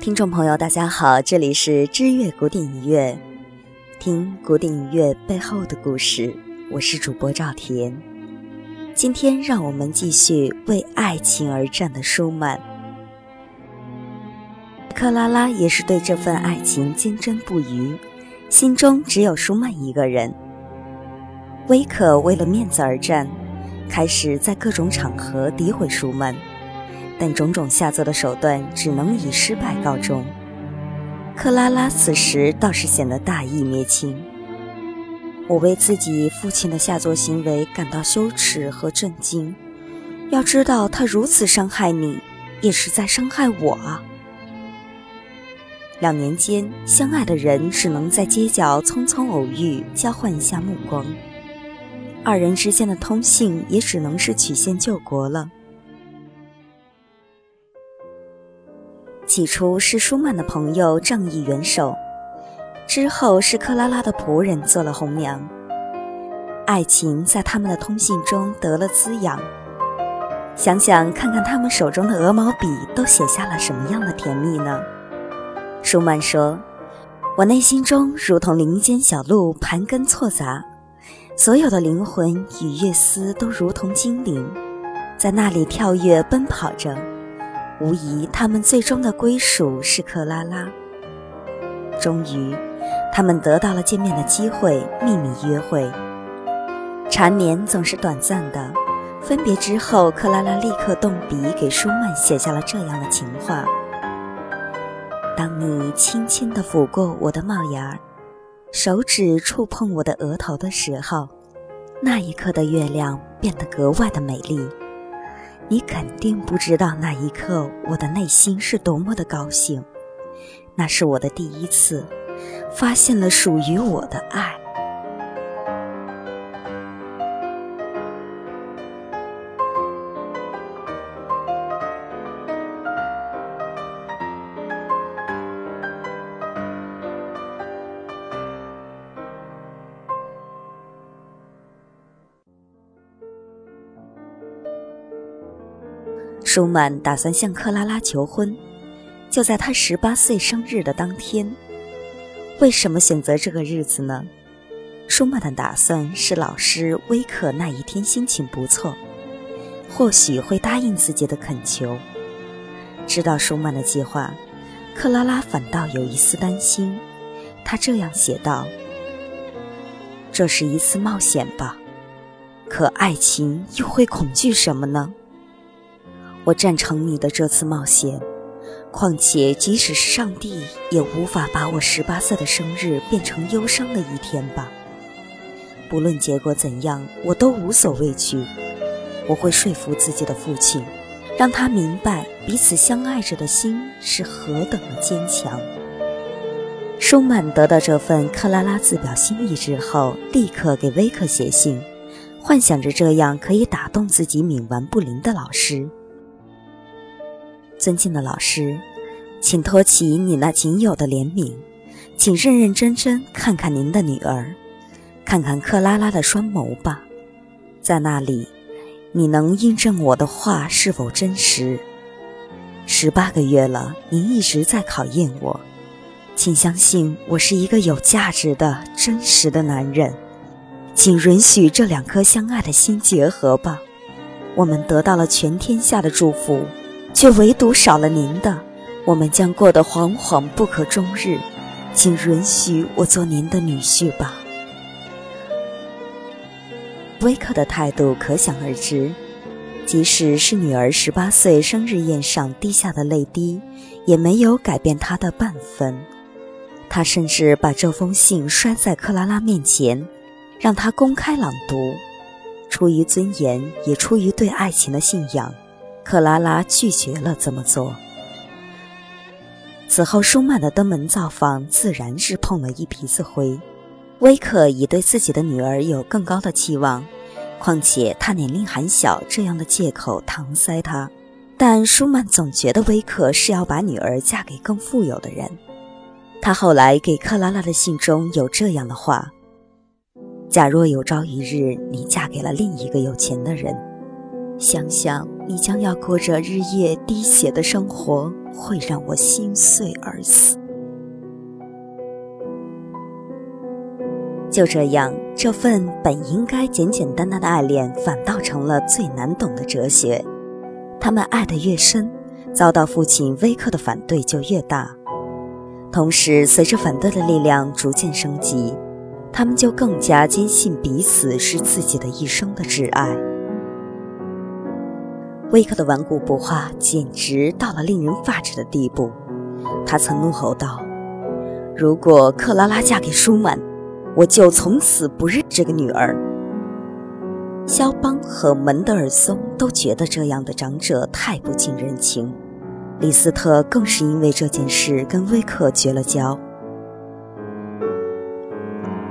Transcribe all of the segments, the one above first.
听众朋友，大家好，这里是知乐古典音乐，听古典音乐背后的故事。我是主播赵田。今天让我们继续为爱情而战的舒曼。克拉拉也是对这份爱情坚贞不渝，心中只有舒曼一个人。威克为了面子而战，开始在各种场合诋毁舒曼。但种种下作的手段只能以失败告终。克拉拉此时倒是显得大义灭亲。我为自己父亲的下作行为感到羞耻和震惊。要知道，他如此伤害你，也是在伤害我啊！两年间，相爱的人只能在街角匆匆偶遇，交换一下目光。二人之间的通信也只能是曲线救国了。起初是舒曼的朋友仗义援手，之后是克拉拉的仆人做了红娘。爱情在他们的通信中得了滋养。想想看看他们手中的鹅毛笔都写下了什么样的甜蜜呢？舒曼说：“我内心中如同林间小路盘根错杂，所有的灵魂与乐思都如同精灵，在那里跳跃奔跑着。”无疑，他们最终的归属是克拉拉。终于，他们得到了见面的机会，秘密约会。缠绵总是短暂的，分别之后，克拉拉立刻动笔给舒曼写下了这样的情话：“当你轻轻地抚过我的帽檐儿，手指触碰我的额头的时候，那一刻的月亮变得格外的美丽。”你肯定不知道那一刻我的内心是多么的高兴，那是我的第一次，发现了属于我的爱。舒曼打算向克拉拉求婚，就在他十八岁生日的当天。为什么选择这个日子呢？舒曼的打算是老师威克那一天心情不错，或许会答应自己的恳求。知道舒曼的计划，克拉拉反倒有一丝担心。他这样写道：“这是一次冒险吧？可爱情又会恐惧什么呢？”我赞成你的这次冒险，况且即使是上帝也无法把我十八岁的生日变成忧伤的一天吧。不论结果怎样，我都无所畏惧。我会说服自己的父亲，让他明白彼此相爱着的心是何等的坚强。舒曼得到这份克拉拉自表心意之后，立刻给威克写信，幻想着这样可以打动自己冥顽不灵的老师。尊敬的老师，请托起你那仅有的怜悯，请认认真真看看您的女儿，看看克拉拉的双眸吧，在那里，你能印证我的话是否真实。十八个月了，您一直在考验我，请相信我是一个有价值的真实的男人，请允许这两颗相爱的心结合吧，我们得到了全天下的祝福。却唯独少了您的，我们将过得惶惶不可终日，请允许我做您的女婿吧。威克的态度可想而知，即使是女儿十八岁生日宴上滴下的泪滴，也没有改变他的半分。他甚至把这封信摔在克拉拉面前，让她公开朗读，出于尊严，也出于对爱情的信仰。克拉拉拒绝了这么做。此后，舒曼的登门造访自然是碰了一鼻子灰。威克已对自己的女儿有更高的期望，况且他年龄还小，这样的借口搪塞他。但舒曼总觉得威克是要把女儿嫁给更富有的人。他后来给克拉拉的信中有这样的话：“假若有朝一日你嫁给了另一个有钱的人。”想想你将要过着日夜滴血的生活，会让我心碎而死。就这样，这份本应该简简单单的爱恋，反倒成了最难懂的哲学。他们爱得越深，遭到父亲威克的反对就越大。同时，随着反对的力量逐渐升级，他们就更加坚信彼此是自己的一生的挚爱。威克的顽固不化简直到了令人发指的地步。他曾怒吼道：“如果克拉拉嫁给舒曼，我就从此不认这个女儿。肖邦和门德尔松都觉得这样的长者太不近人情，李斯特更是因为这件事跟威克绝了交。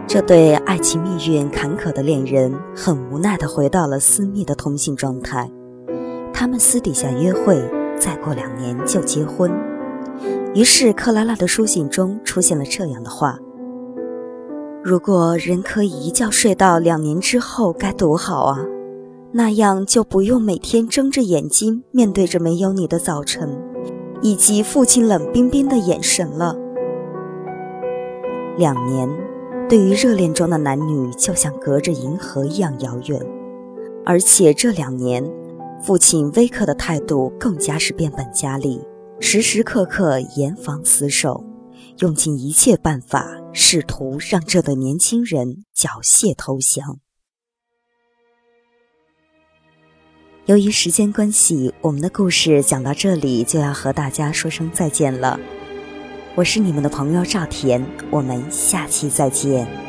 这对爱情命运坎坷的恋人很无奈地回到了私密的通信状态，他们私底下约会，再过两年就结婚。于是克拉拉的书信中出现了这样的话。如果人可以一觉睡到两年之后，该多好啊！那样就不用每天睁着眼睛面对着没有你的早晨，以及父亲冷冰冰的眼神了。两年，对于热恋中的男女，就像隔着银河一样遥远。而且这两年，父亲威克的态度更加是变本加厉，时时刻刻严防死守。用尽一切办法，试图让这对年轻人缴械投降。由于时间关系，我们的故事讲到这里就要和大家说声再见了。我是你们的朋友赵田，我们下期再见。